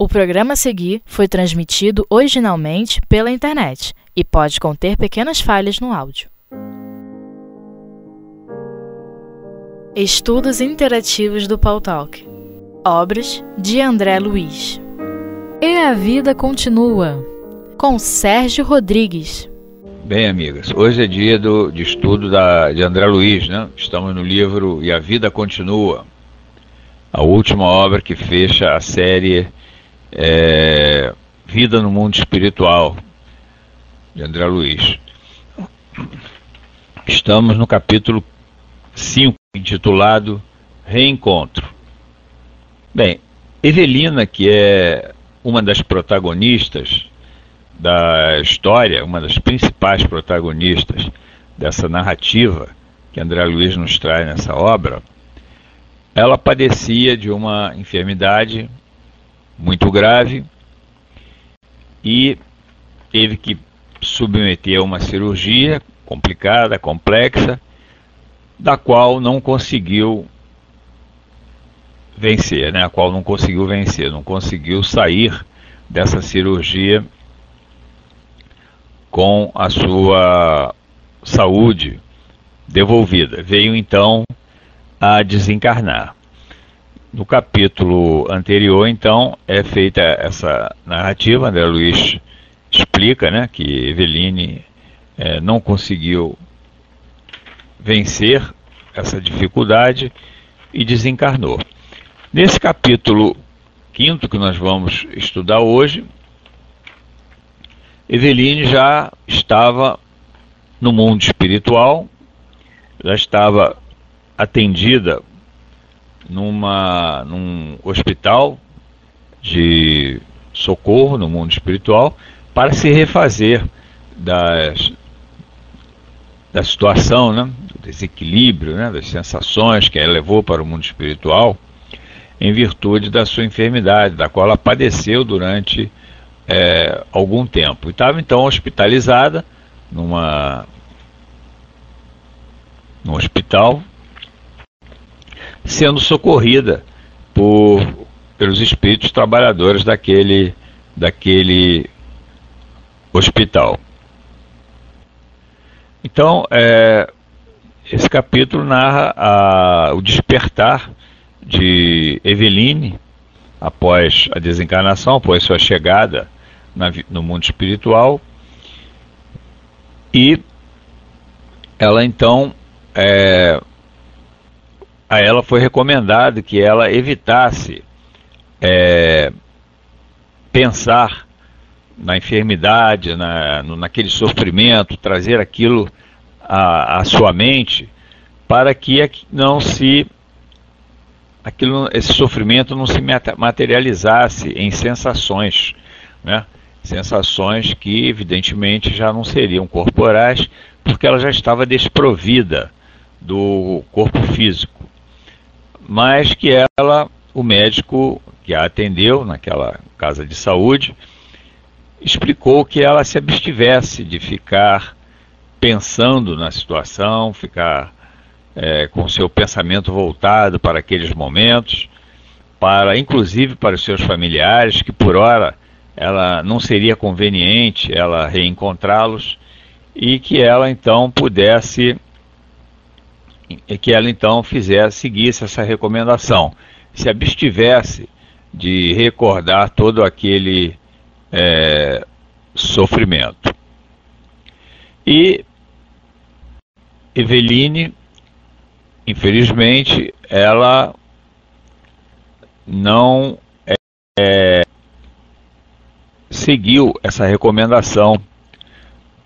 O programa a seguir foi transmitido originalmente pela internet e pode conter pequenas falhas no áudio. Estudos Interativos do Paul Talk Obras de André Luiz E a Vida Continua com Sérgio Rodrigues Bem, amigas, hoje é dia do, de estudo da, de André Luiz, né? Estamos no livro E a Vida Continua, a última obra que fecha a série é, Vida no Mundo Espiritual, de André Luiz. Estamos no capítulo 5, intitulado Reencontro. Bem, Evelina, que é uma das protagonistas da história, uma das principais protagonistas dessa narrativa que André Luiz nos traz nessa obra, ela padecia de uma enfermidade muito grave e teve que submeter a uma cirurgia complicada, complexa, da qual não conseguiu vencer, né? A qual não conseguiu vencer, não conseguiu sair dessa cirurgia com a sua saúde devolvida. Veio então a desencarnar. No capítulo anterior, então, é feita essa narrativa, André Luiz explica né, que Eveline é, não conseguiu vencer essa dificuldade e desencarnou. Nesse capítulo quinto que nós vamos estudar hoje, Eveline já estava no mundo espiritual, já estava atendida numa, num hospital de socorro no mundo espiritual para se refazer das, da situação, né, do desequilíbrio, né, das sensações que ela levou para o mundo espiritual em virtude da sua enfermidade, da qual ela padeceu durante é, algum tempo. E estava então hospitalizada numa, num hospital sendo socorrida por, pelos espíritos trabalhadores daquele, daquele hospital. Então, é, esse capítulo narra a, o despertar de Eveline após a desencarnação, após sua chegada na, no mundo espiritual. E ela então é, a ela foi recomendado que ela evitasse é, pensar na enfermidade, na, no, naquele sofrimento, trazer aquilo à, à sua mente, para que não se aquilo, esse sofrimento não se materializasse em sensações, né? sensações que evidentemente já não seriam corporais, porque ela já estava desprovida do corpo físico mas que ela, o médico que a atendeu naquela casa de saúde, explicou que ela se abstivesse de ficar pensando na situação, ficar é, com seu pensamento voltado para aqueles momentos, para inclusive para os seus familiares, que por hora ela não seria conveniente ela reencontrá-los e que ela então pudesse que ela então fizesse, seguisse essa recomendação, se abstivesse de recordar todo aquele é, sofrimento. E Eveline, infelizmente, ela não é, seguiu essa recomendação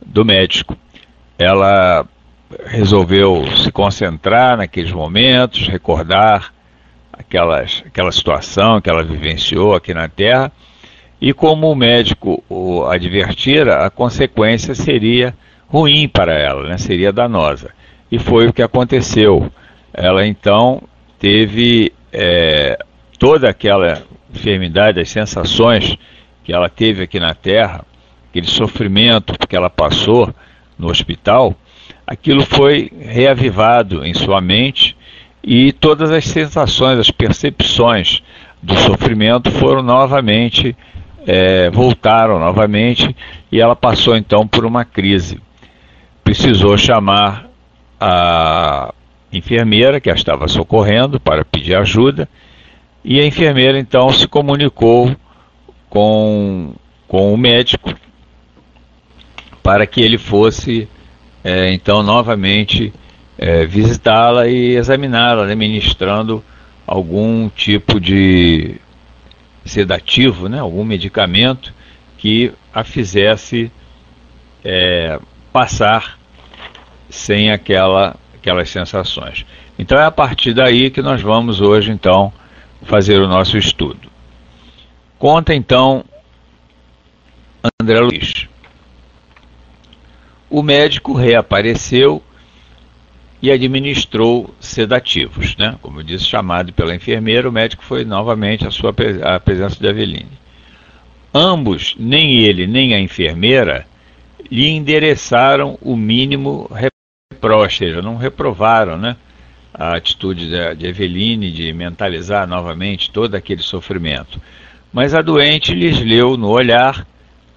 do médico. Ela resolveu se concentrar naqueles momentos, recordar aquelas, aquela situação que ela vivenciou aqui na Terra. E como o médico o advertira, a consequência seria ruim para ela, né? seria danosa. E foi o que aconteceu. Ela então teve é, toda aquela enfermidade, as sensações que ela teve aqui na Terra, aquele sofrimento que ela passou no hospital, aquilo foi reavivado em sua mente e todas as sensações, as percepções, do sofrimento foram novamente, é, voltaram novamente e ela passou então por uma crise. Precisou chamar a enfermeira que a estava socorrendo para pedir ajuda e a enfermeira então se comunicou com, com o médico para que ele fosse é, então novamente é, visitá-la e examiná-la, né, ministrando algum tipo de sedativo, né, algum medicamento que a fizesse é, passar sem aquela, aquelas sensações. Então é a partir daí que nós vamos hoje então fazer o nosso estudo. Conta então André Luiz. O médico reapareceu e administrou sedativos, né? Como eu disse, chamado pela enfermeira, o médico foi novamente a sua presença de Aveline. Ambos, nem ele nem a enfermeira, lhe endereçaram o mínimo reproche, ou seja, não reprovaram, né? A atitude de, de Eveline de mentalizar novamente todo aquele sofrimento. Mas a doente lhes leu no olhar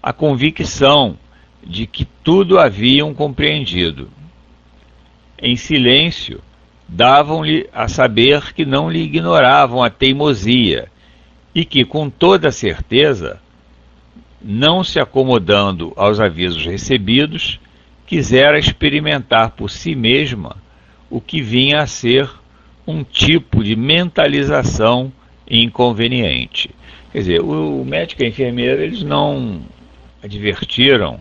a convicção de que tudo haviam compreendido. Em silêncio, davam-lhe a saber que não lhe ignoravam a teimosia e que, com toda certeza, não se acomodando aos avisos recebidos, quisera experimentar por si mesma o que vinha a ser um tipo de mentalização inconveniente. Quer dizer, o médico e a enfermeira eles não advertiram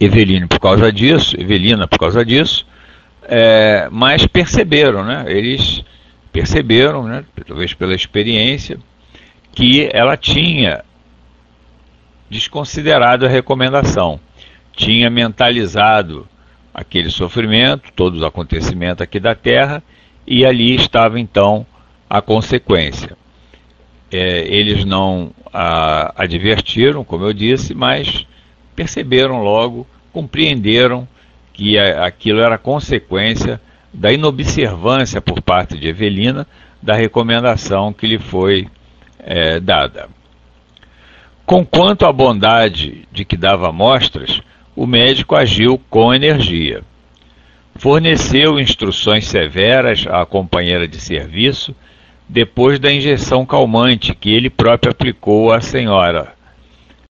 Eveline por causa disso, Evelina por causa disso, é, mas perceberam, né? Eles perceberam, né, talvez pela experiência, que ela tinha desconsiderado a recomendação, tinha mentalizado aquele sofrimento, todos os acontecimentos aqui da Terra, e ali estava então a consequência. É, eles não a, advertiram, como eu disse, mas perceberam logo, compreenderam que aquilo era consequência da inobservância por parte de Evelina da recomendação que lhe foi é, dada. Conquanto à bondade de que dava mostras, o médico agiu com energia. Forneceu instruções severas à companheira de serviço depois da injeção calmante que ele próprio aplicou à senhora,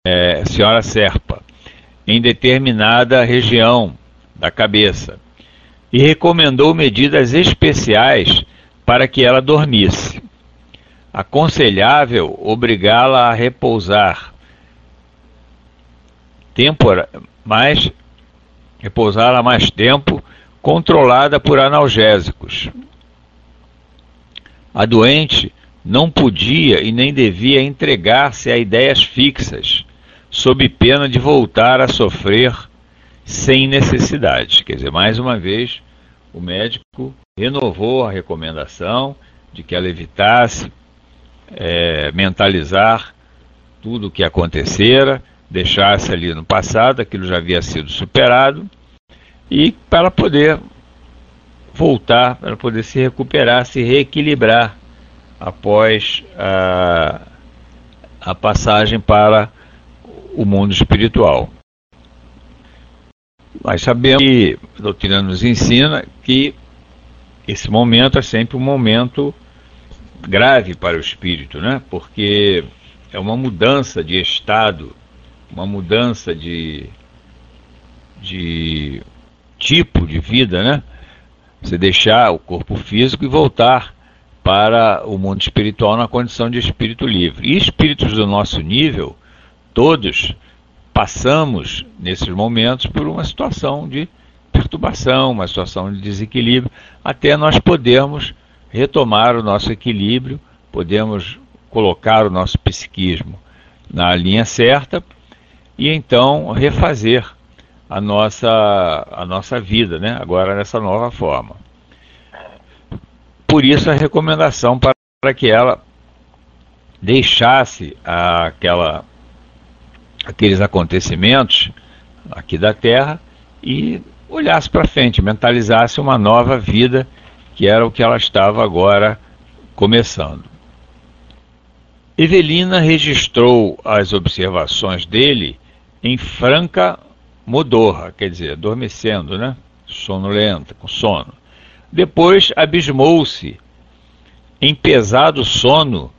é, senhora Serpa, em determinada região da cabeça, e recomendou medidas especiais para que ela dormisse. Aconselhável obrigá-la a repousar tempora, mais repousar mais tempo, controlada por analgésicos. A doente não podia e nem devia entregar-se a ideias fixas, sob pena de voltar a sofrer sem necessidade. Quer dizer, mais uma vez, o médico renovou a recomendação de que ela evitasse é, mentalizar tudo o que acontecera, deixasse ali no passado, aquilo já havia sido superado, e para poder voltar, para poder se recuperar, se reequilibrar após a, a passagem para o mundo espiritual. Nós sabemos que a doutrina nos ensina que esse momento é sempre um momento grave para o espírito, né? porque é uma mudança de estado, uma mudança de, de tipo de vida, né? Você deixar o corpo físico e voltar para o mundo espiritual na condição de espírito livre. E espíritos do nosso nível todos passamos, nesses momentos, por uma situação de perturbação, uma situação de desequilíbrio, até nós podermos retomar o nosso equilíbrio, podemos colocar o nosso psiquismo na linha certa e então refazer a nossa, a nossa vida, né? agora nessa nova forma. Por isso a recomendação para, para que ela deixasse aquela aqueles acontecimentos aqui da Terra e olhasse para frente, mentalizasse uma nova vida que era o que ela estava agora começando. Evelina registrou as observações dele em franca modorra, quer dizer, adormecendo, né? Sonolenta, com sono. Depois abismou-se em pesado sono,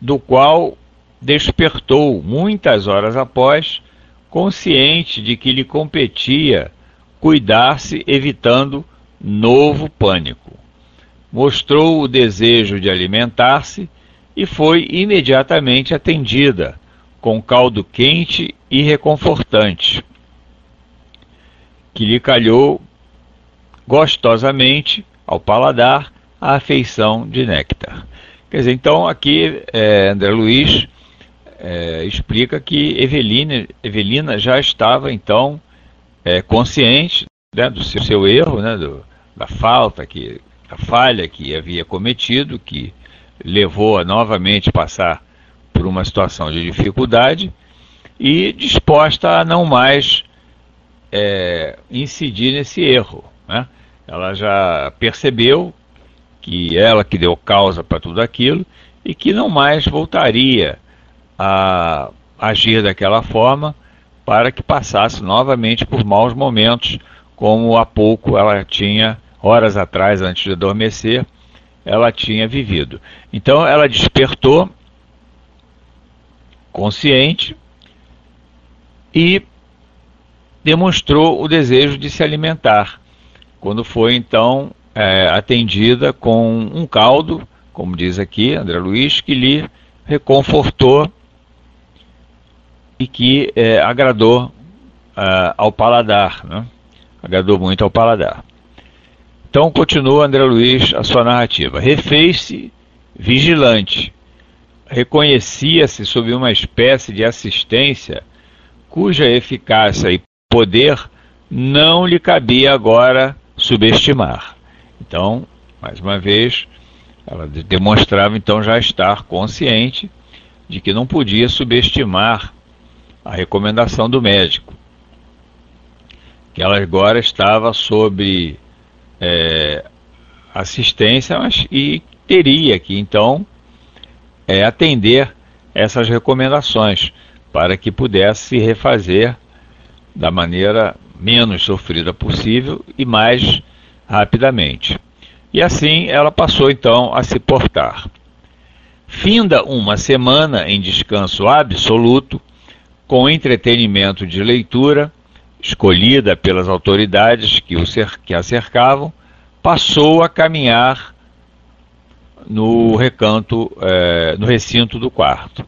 do qual despertou muitas horas após, consciente de que lhe competia cuidar-se, evitando novo pânico. Mostrou o desejo de alimentar-se e foi imediatamente atendida, com caldo quente e reconfortante, que lhe calhou gostosamente ao paladar a afeição de néctar. Quer dizer, então aqui é, André Luiz é, explica que Evelina, Evelina já estava então é, consciente né, do seu, seu, erro, né, do, da falta, que, da falha que havia cometido, que levou a novamente passar por uma situação de dificuldade e disposta a não mais é, incidir nesse erro. Né? Ela já percebeu que ela que deu causa para tudo aquilo e que não mais voltaria a agir daquela forma para que passasse novamente por maus momentos, como há pouco ela tinha, horas atrás, antes de adormecer, ela tinha vivido. Então ela despertou consciente e demonstrou o desejo de se alimentar, quando foi então é, atendida com um caldo, como diz aqui André Luiz, que lhe reconfortou e que é, agradou é, ao paladar, né? agradou muito ao paladar. Então continua André Luiz a sua narrativa. Refez-se vigilante, reconhecia-se sob uma espécie de assistência cuja eficácia e poder não lhe cabia agora subestimar. Então, mais uma vez, ela demonstrava então já estar consciente de que não podia subestimar a recomendação do médico, que ela agora estava sob é, assistência mas, e teria que então é, atender essas recomendações para que pudesse se refazer da maneira menos sofrida possível e mais rapidamente. E assim ela passou então a se portar. Finda uma semana em descanso absoluto, com entretenimento de leitura, escolhida pelas autoridades que, o que a cercavam, passou a caminhar no recanto, eh, no recinto do quarto.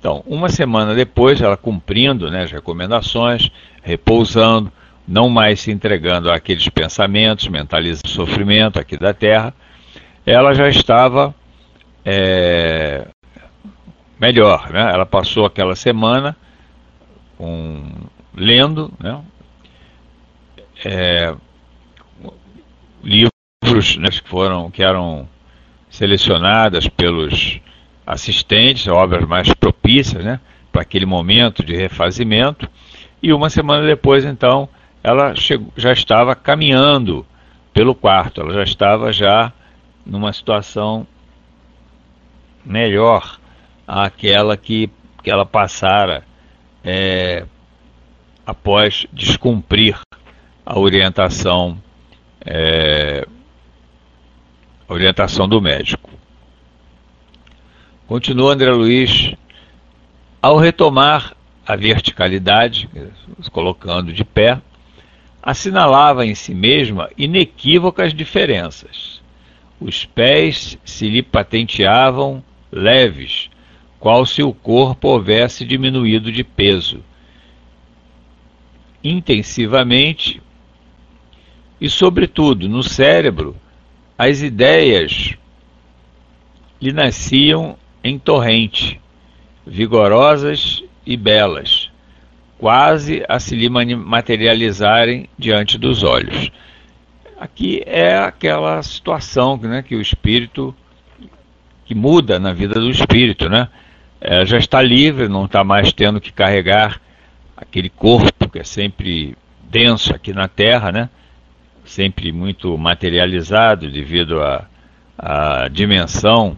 Então, uma semana depois, ela cumprindo né, as recomendações, repousando, não mais se entregando àqueles pensamentos, mentalizando o sofrimento aqui da Terra, ela já estava é, melhor. Né? Ela passou aquela semana um, lendo né? é, livros né, que foram que eram selecionadas pelos assistentes, obras mais propícias né, para aquele momento de refazimento. E uma semana depois, então, ela chegou, já estava caminhando pelo quarto, ela já estava já numa situação melhor àquela que, que ela passara é, após descumprir a orientação é, a orientação do médico. Continua André Luiz, ao retomar a verticalidade, colocando de pé, assinalava em si mesma inequívocas diferenças. Os pés se lhe patenteavam leves, qual se o corpo houvesse diminuído de peso. Intensivamente, e, sobretudo, no cérebro, as ideias lhe nasciam em torrente, vigorosas e belas, quase a se lhe materializarem diante dos olhos. Aqui é aquela situação né, que o espírito, que muda na vida do espírito, né? É, já está livre, não está mais tendo que carregar aquele corpo que é sempre denso aqui na Terra, né? sempre muito materializado devido à, à dimensão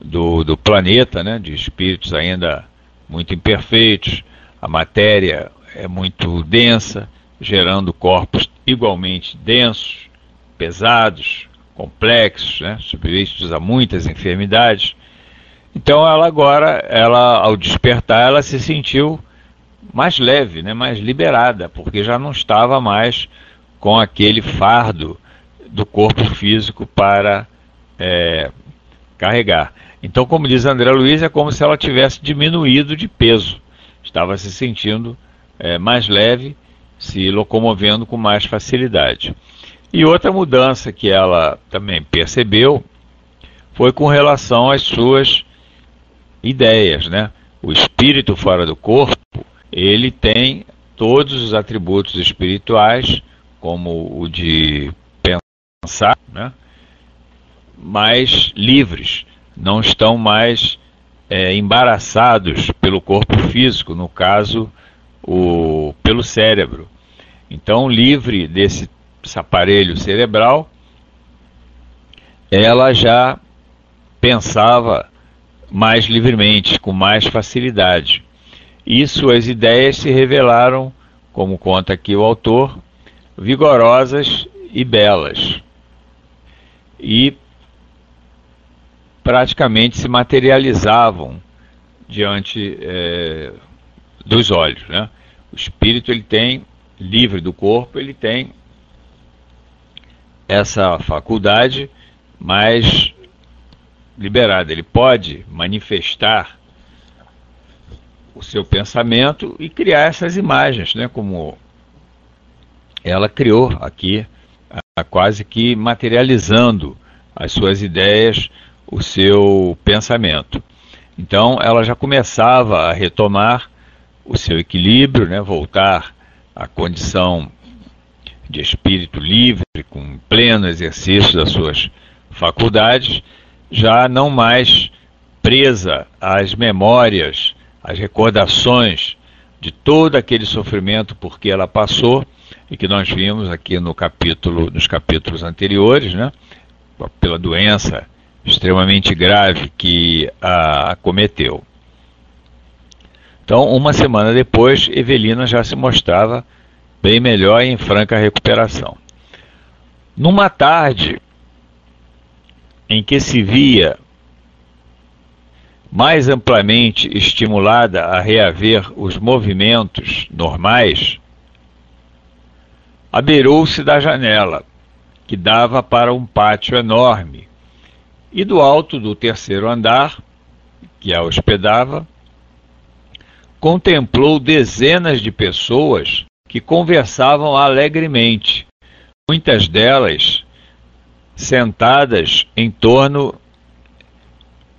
do, do planeta, né, de espíritos ainda muito imperfeitos, a matéria é muito densa, gerando corpos igualmente densos, pesados, complexos, né, subvistos a muitas enfermidades. Então ela agora, ela ao despertar, ela se sentiu mais leve, né, mais liberada, porque já não estava mais com aquele fardo do corpo físico para é, carregar. Então, como diz André Luiz, é como se ela tivesse diminuído de peso, estava se sentindo é, mais leve, se locomovendo com mais facilidade. E outra mudança que ela também percebeu foi com relação às suas ideias, né? O espírito fora do corpo, ele tem todos os atributos espirituais, como o de pensar, né? mais livres, não estão mais é, embaraçados pelo corpo físico, no caso, o, pelo cérebro. Então, livre desse aparelho cerebral, ela já pensava mais livremente, com mais facilidade. E suas ideias se revelaram, como conta aqui o autor, vigorosas e belas. E praticamente se materializavam diante é, dos olhos. Né? O espírito ele tem, livre do corpo, ele tem essa faculdade mais liberada. Ele pode manifestar o seu pensamento e criar essas imagens, né? como ela criou aqui, quase que materializando as suas ideias o seu pensamento. Então, ela já começava a retomar o seu equilíbrio, né, voltar à condição de espírito livre, com pleno exercício das suas faculdades, já não mais presa às memórias, às recordações de todo aquele sofrimento por que ela passou e que nós vimos aqui no capítulo, nos capítulos anteriores, né, pela doença extremamente grave que a acometeu. Então, uma semana depois, Evelina já se mostrava bem melhor e em franca recuperação. Numa tarde em que se via mais amplamente estimulada a reaver os movimentos normais, abeirou-se da janela, que dava para um pátio enorme, e do alto do terceiro andar, que a hospedava, contemplou dezenas de pessoas que conversavam alegremente, muitas delas sentadas em torno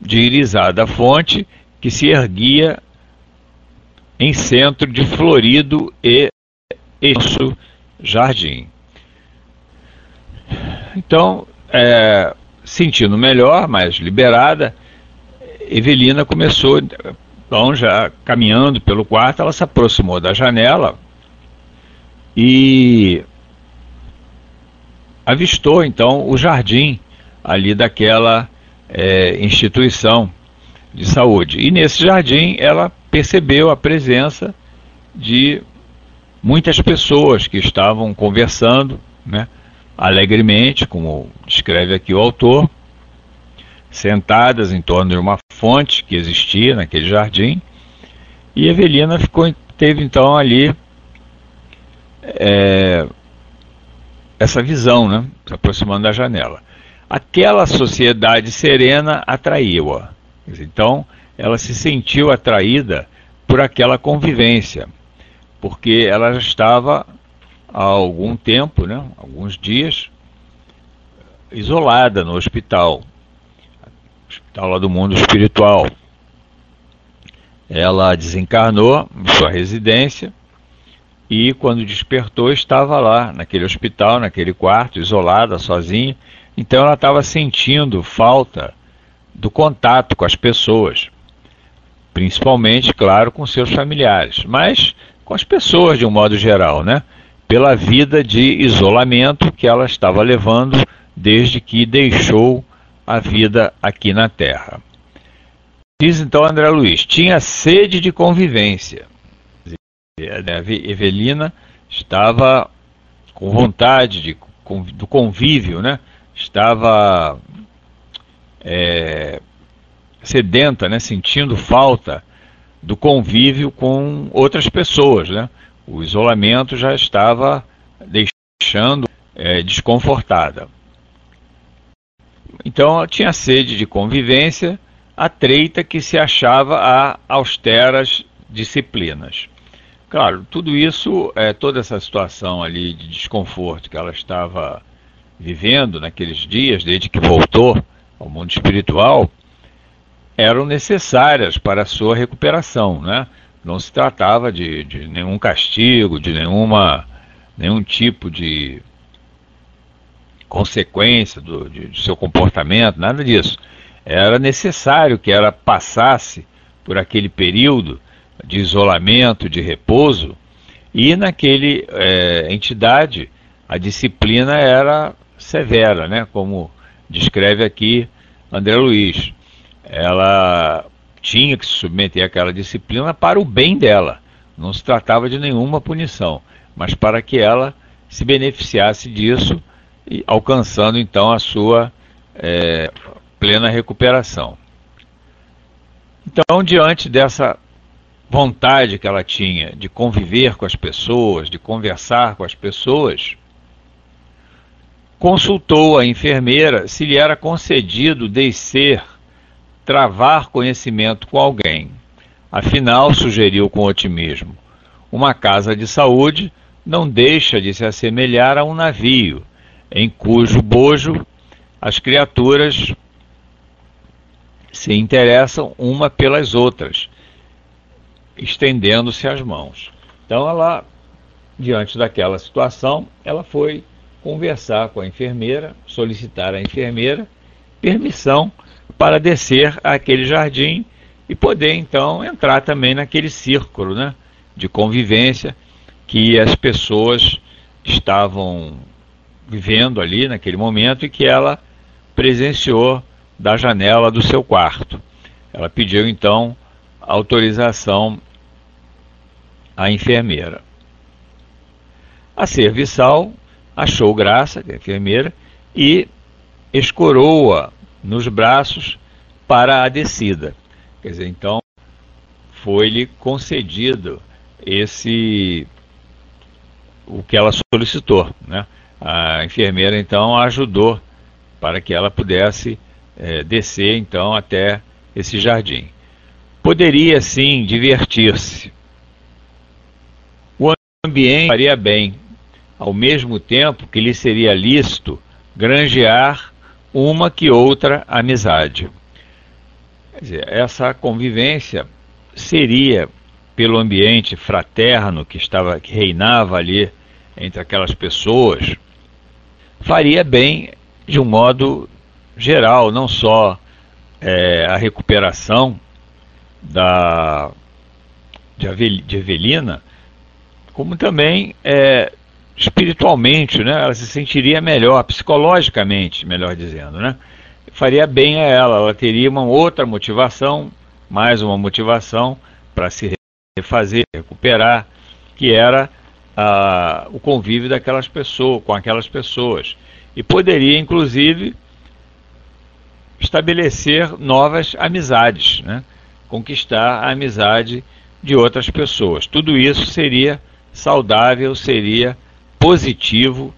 de irisada fonte que se erguia em centro de florido e extenso jardim. Então, é, sentindo melhor, mais liberada, Evelina começou, então já caminhando pelo quarto, ela se aproximou da janela e avistou então o jardim ali daquela é, instituição de saúde. E nesse jardim ela percebeu a presença de muitas pessoas que estavam conversando, né? alegremente, como descreve aqui o autor, sentadas em torno de uma fonte que existia naquele jardim, e Evelina ficou, teve então ali é, essa visão, né, se aproximando da janela. Aquela sociedade serena atraiu-a. Então, ela se sentiu atraída por aquela convivência, porque ela já estava há algum tempo, né, alguns dias, isolada no hospital, hospital lá do mundo espiritual. Ela desencarnou em sua residência e quando despertou estava lá, naquele hospital, naquele quarto, isolada, sozinha. Então ela estava sentindo falta do contato com as pessoas, principalmente, claro, com seus familiares, mas com as pessoas de um modo geral, né? pela vida de isolamento que ela estava levando desde que deixou a vida aqui na Terra. Diz então André Luiz: tinha sede de convivência. A Evelina estava com vontade de, do convívio, né? estava é, sedenta, né? sentindo falta do convívio com outras pessoas. Né? O isolamento já estava deixando é, desconfortada. Então tinha sede de convivência, atreita que se achava a austeras disciplinas. Claro, tudo isso, é, toda essa situação ali de desconforto que ela estava vivendo naqueles dias, desde que voltou ao mundo espiritual, eram necessárias para a sua recuperação, né? Não se tratava de, de nenhum castigo, de nenhuma, nenhum tipo de consequência do, de, do seu comportamento, nada disso. Era necessário que ela passasse por aquele período de isolamento, de repouso, e naquele é, entidade a disciplina era severa, né? Como descreve aqui André Luiz. Ela tinha que se submeter àquela disciplina para o bem dela. Não se tratava de nenhuma punição, mas para que ela se beneficiasse disso, alcançando então a sua é, plena recuperação. Então, diante dessa vontade que ela tinha de conviver com as pessoas, de conversar com as pessoas, consultou a enfermeira se lhe era concedido descer, travar conhecimento com alguém. Afinal, sugeriu com otimismo, uma casa de saúde não deixa de se assemelhar a um navio, em cujo bojo as criaturas se interessam uma pelas outras estendendo-se as mãos. Então ela, diante daquela situação, ela foi conversar com a enfermeira, solicitar à enfermeira permissão para descer àquele jardim e poder então entrar também naquele círculo né, de convivência que as pessoas estavam vivendo ali naquele momento e que ela presenciou da janela do seu quarto. Ela pediu então autorização a enfermeira. A serviçal achou graça, a enfermeira, e escorou-a nos braços para a descida. Quer dizer, então foi-lhe concedido esse o que ela solicitou, né? A enfermeira então ajudou para que ela pudesse é, descer então até esse jardim. Poderia sim divertir-se, ambiente faria bem, ao mesmo tempo que lhe seria lícito granjear uma que outra amizade. Quer dizer, essa convivência seria pelo ambiente fraterno que estava que reinava ali entre aquelas pessoas, faria bem de um modo geral, não só é, a recuperação da de Evelina, como também é, espiritualmente, né? Ela se sentiria melhor, psicologicamente, melhor dizendo, né? Faria bem a ela, ela teria uma outra motivação, mais uma motivação para se refazer, recuperar, que era a, o convívio daquelas pessoas, com aquelas pessoas. E poderia, inclusive, estabelecer novas amizades, né? conquistar a amizade de outras pessoas. Tudo isso seria saudável seria positivo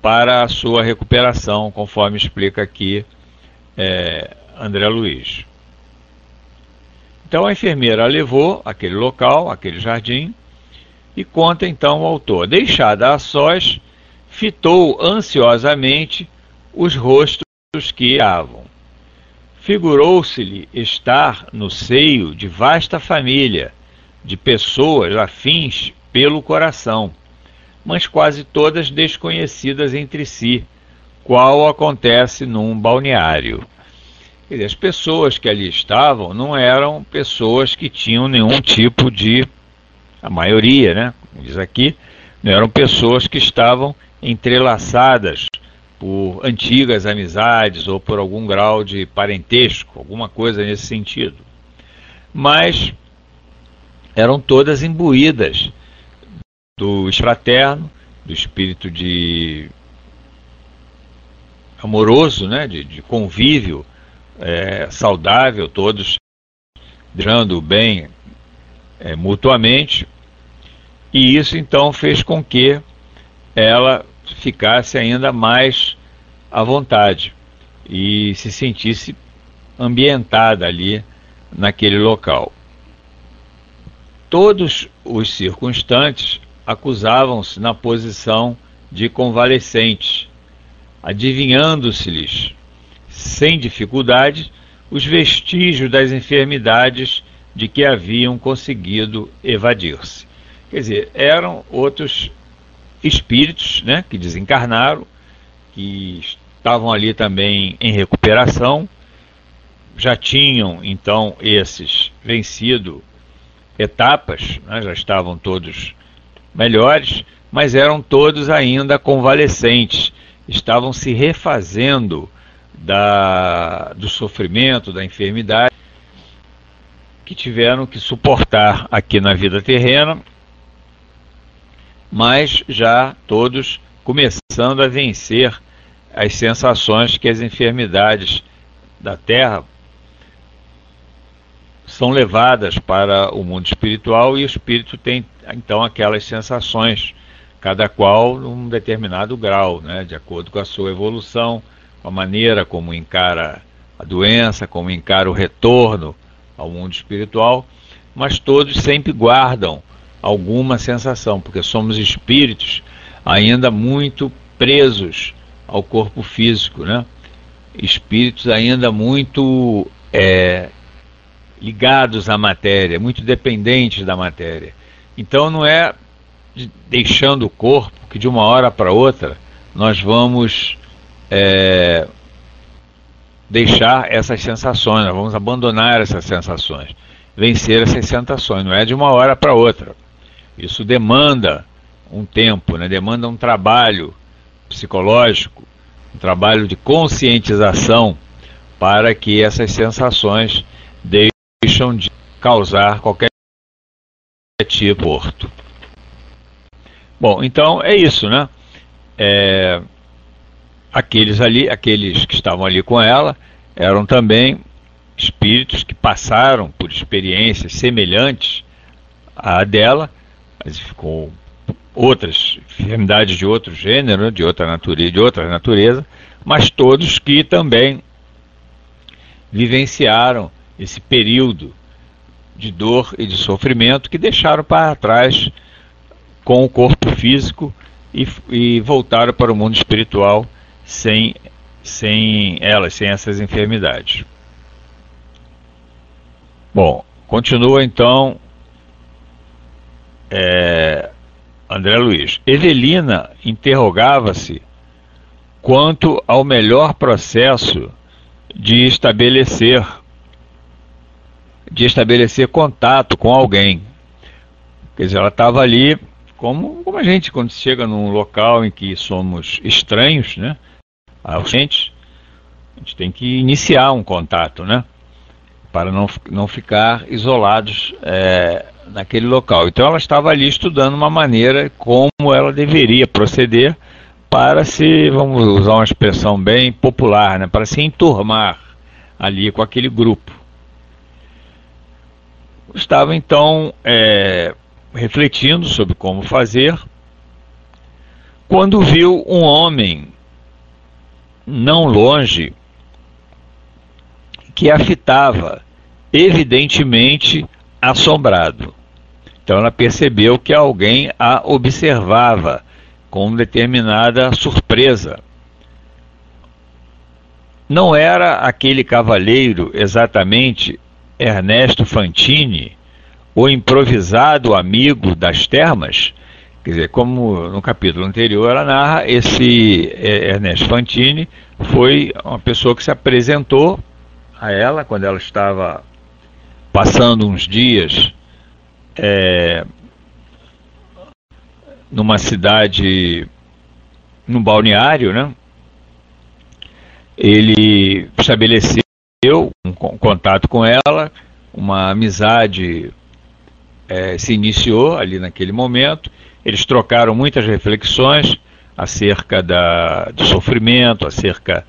para a sua recuperação, conforme explica aqui é, André Luiz. Então a enfermeira levou aquele local, aquele jardim, e conta então o autor. Deixada a sós, fitou ansiosamente os rostos que estavam. Figurou-se-lhe estar no seio de vasta família, de pessoas afins pelo coração, mas quase todas desconhecidas entre si, qual acontece num balneário. Dizer, as pessoas que ali estavam não eram pessoas que tinham nenhum tipo de. A maioria, né? Como diz aqui, não eram pessoas que estavam entrelaçadas por antigas amizades ou por algum grau de parentesco, alguma coisa nesse sentido. mas eram todas imbuídas do fraterno, do espírito de amoroso, né, de, de convívio é, saudável, todos desejando bem é, mutuamente, e isso então fez com que ela ficasse ainda mais à vontade e se sentisse ambientada ali naquele local. Todos os circunstantes acusavam-se na posição de convalescentes, adivinhando-se-lhes, sem dificuldade, os vestígios das enfermidades de que haviam conseguido evadir-se. Quer dizer, eram outros espíritos né, que desencarnaram, que estavam ali também em recuperação, já tinham então esses vencido etapas, né, já estavam todos melhores, mas eram todos ainda convalescentes, estavam se refazendo da, do sofrimento, da enfermidade que tiveram que suportar aqui na vida terrena, mas já todos começando a vencer as sensações que as enfermidades da terra são levadas para o mundo espiritual e o espírito tem então aquelas sensações, cada qual num determinado grau, né, de acordo com a sua evolução, com a maneira como encara a doença, como encara o retorno ao mundo espiritual, mas todos sempre guardam alguma sensação, porque somos espíritos ainda muito presos ao corpo físico, né? Espíritos ainda muito é, ligados à matéria, muito dependentes da matéria. Então não é deixando o corpo que de uma hora para outra nós vamos é, deixar essas sensações, nós vamos abandonar essas sensações, vencer essas sensações, não é de uma hora para outra. Isso demanda um tempo, né? demanda um trabalho psicológico, um trabalho de conscientização para que essas sensações deixam de causar qualquer de porto. Bom, então é isso, né? É, aqueles ali, aqueles que estavam ali com ela, eram também espíritos que passaram por experiências semelhantes à dela, mas com outras enfermidades de outro gênero, de outra natureza, de outra natureza, mas todos que também vivenciaram esse período de dor e de sofrimento que deixaram para trás com o corpo físico e, e voltaram para o mundo espiritual sem, sem elas, sem essas enfermidades. Bom, continua então é, André Luiz. Evelina interrogava-se quanto ao melhor processo de estabelecer de estabelecer contato com alguém. Quer dizer, ela estava ali como, como a gente quando chega num local em que somos estranhos, né? a gente, a gente tem que iniciar um contato, né? Para não, não ficar isolados é, naquele local. Então ela estava ali estudando uma maneira como ela deveria proceder para se, vamos usar uma expressão bem popular, né? Para se enturmar ali com aquele grupo. Estava então é, refletindo sobre como fazer, quando viu um homem não longe, que a fitava, evidentemente assombrado. Então ela percebeu que alguém a observava com determinada surpresa. Não era aquele cavalheiro exatamente Ernesto Fantini, o improvisado amigo das termas? Quer dizer, como no capítulo anterior ela narra, esse é, Ernesto Fantini foi uma pessoa que se apresentou a ela quando ela estava passando uns dias é, numa cidade, num balneário, né? Ele estabeleceu um contato com ela, uma amizade é, se iniciou ali naquele momento. Eles trocaram muitas reflexões acerca da, do sofrimento, acerca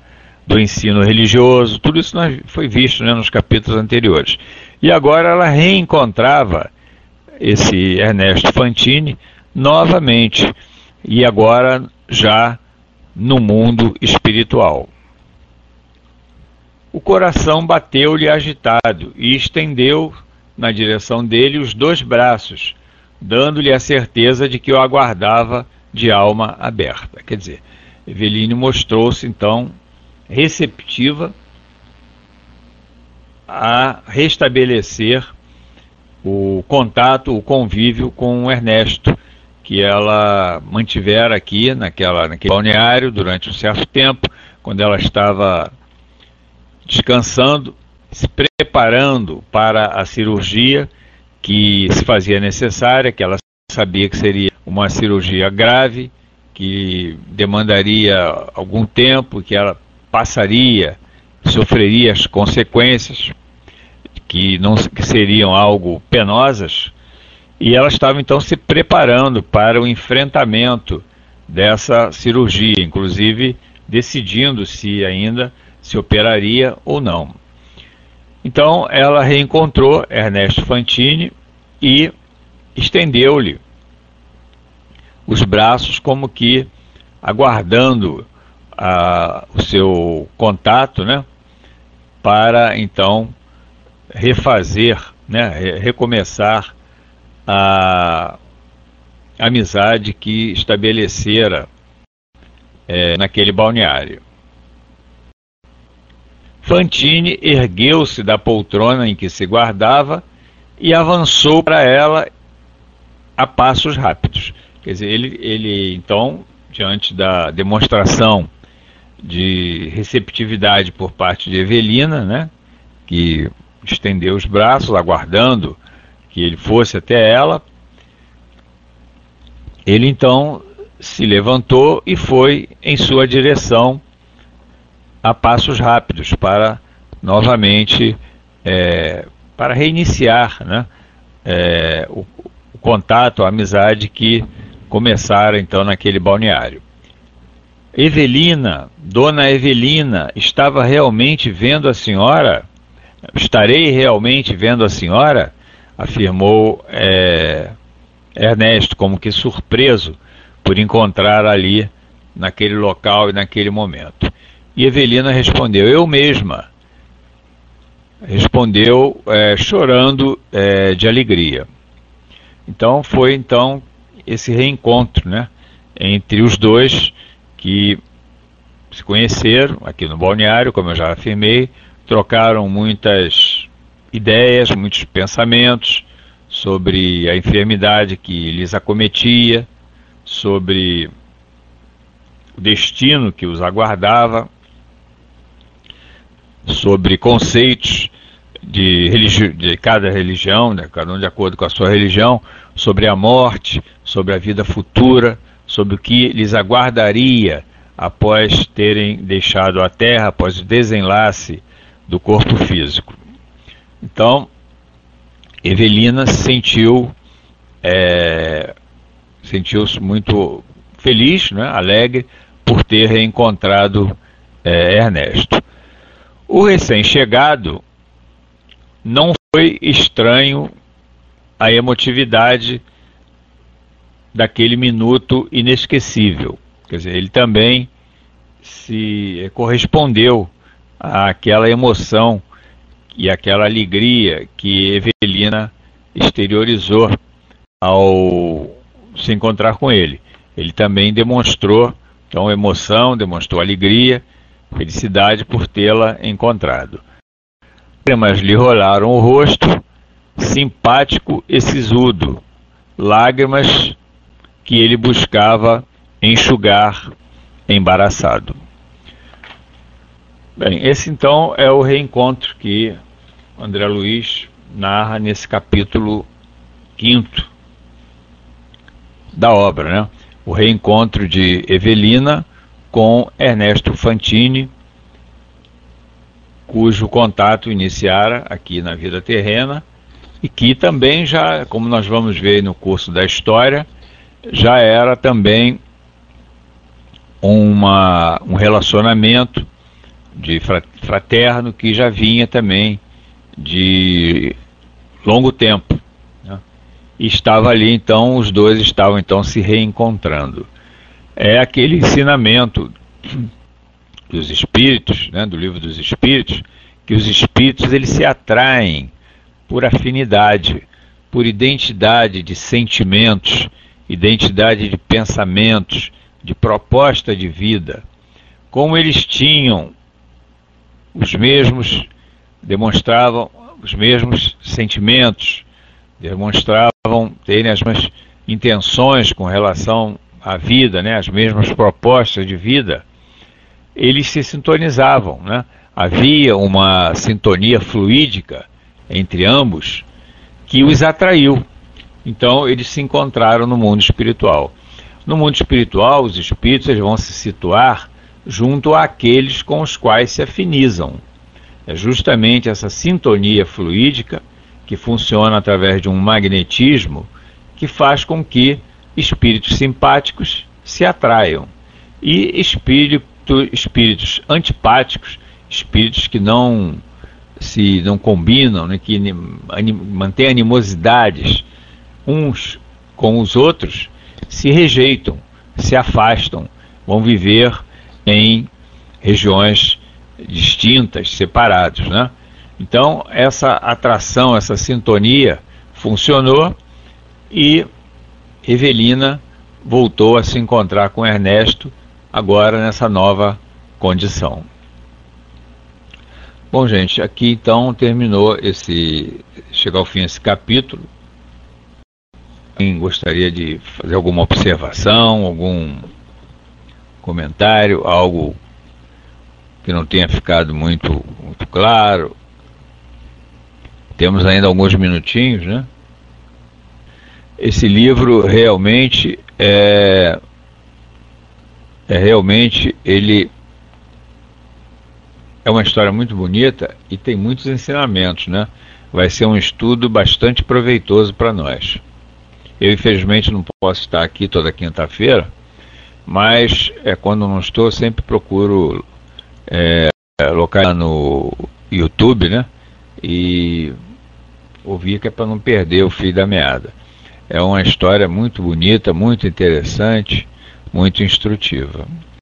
do ensino religioso, tudo isso foi visto né, nos capítulos anteriores. E agora ela reencontrava esse Ernesto Fantini novamente, e agora já no mundo espiritual. O coração bateu-lhe agitado e estendeu na direção dele os dois braços, dando-lhe a certeza de que o aguardava de alma aberta. Quer dizer, Eveline mostrou-se então receptiva a restabelecer o contato, o convívio com o Ernesto, que ela mantivera aqui naquela, naquele balneário durante um certo tempo, quando ela estava descansando, se preparando para a cirurgia que se fazia necessária, que ela sabia que seria uma cirurgia grave, que demandaria algum tempo, que ela passaria, sofreria as consequências, que não que seriam algo penosas, e ela estava então se preparando para o enfrentamento dessa cirurgia, inclusive decidindo se ainda se operaria ou não. Então ela reencontrou Ernesto Fantini e estendeu-lhe os braços como que aguardando a, o seu contato, né, para então refazer, né, recomeçar a amizade que estabelecera é, naquele balneário. Fantine ergueu-se da poltrona em que se guardava e avançou para ela a passos rápidos. Quer dizer, ele, ele então, diante da demonstração de receptividade por parte de Evelina, né, que estendeu os braços, aguardando que ele fosse até ela, ele então se levantou e foi em sua direção a passos rápidos para novamente é, para reiniciar né, é, o, o, contato, a amizade que começaram então naquele balneário. Evelina, Dona Evelina, estava realmente vendo a senhora? Estarei realmente vendo a senhora? afirmou é, Ernesto, como que surpreso por encontrar ali naquele local e naquele momento. E Evelina respondeu: Eu mesma. Respondeu é, chorando é, de alegria. Então foi então esse reencontro, né, entre os dois que se conheceram aqui no balneário, como eu já afirmei, trocaram muitas ideias, muitos pensamentos sobre a enfermidade que lhes acometia, sobre o destino que os aguardava sobre conceitos de, de cada religião, né, cada um de acordo com a sua religião, sobre a morte, sobre a vida futura, sobre o que lhes aguardaria após terem deixado a Terra, após o desenlace do corpo físico. Então, Evelina se sentiu é, sentiu-se muito feliz, né, alegre por ter reencontrado é, Ernesto. O recém-chegado não foi estranho à emotividade daquele minuto inesquecível. Quer dizer, ele também se correspondeu àquela emoção e àquela alegria que Evelina exteriorizou ao se encontrar com ele. Ele também demonstrou então emoção, demonstrou alegria felicidade por tê-la encontrado. Lágrimas lhe rolaram o rosto, simpático e sisudo, lágrimas que ele buscava enxugar embaraçado. Bem, esse então é o reencontro que André Luiz narra nesse capítulo quinto da obra, né? O reencontro de Evelina com Ernesto Fantini cujo contato iniciara aqui na vida terrena e que também já, como nós vamos ver no curso da história, já era também uma, um relacionamento de fraterno que já vinha também de longo tempo. Né? E estava ali, então, os dois estavam então se reencontrando. É aquele ensinamento dos espíritos, né, do livro dos espíritos, que os espíritos eles se atraem por afinidade, por identidade de sentimentos, identidade de pensamentos, de proposta de vida. Como eles tinham os mesmos, demonstravam os mesmos sentimentos, demonstravam terem as mesmas intenções com relação à vida, né, as mesmas propostas de vida, eles se sintonizavam. Né? Havia uma sintonia fluídica entre ambos que os atraiu. Então eles se encontraram no mundo espiritual. No mundo espiritual, os espíritos vão se situar junto àqueles com os quais se afinizam. É justamente essa sintonia fluídica que funciona através de um magnetismo que faz com que espíritos simpáticos se atraiam e espírito, espíritos antipáticos, espíritos que não se não combinam, né, que anim, mantêm animosidades uns com os outros, se rejeitam, se afastam, vão viver em regiões distintas, separados, né? Então, essa atração, essa sintonia funcionou e Evelina voltou a se encontrar com Ernesto agora nessa nova condição. Bom, gente, aqui então terminou esse. chegar ao fim esse capítulo. Quem gostaria de fazer alguma observação, algum comentário, algo que não tenha ficado muito, muito claro. Temos ainda alguns minutinhos, né? Esse livro realmente é, é realmente ele é uma história muito bonita e tem muitos ensinamentos, né? Vai ser um estudo bastante proveitoso para nós. Eu, infelizmente, não posso estar aqui toda quinta-feira, mas é, quando não estou, sempre procuro é, no YouTube, né? E ouvir que é para não perder o fio da meada. É uma história muito bonita, muito interessante, muito instrutiva.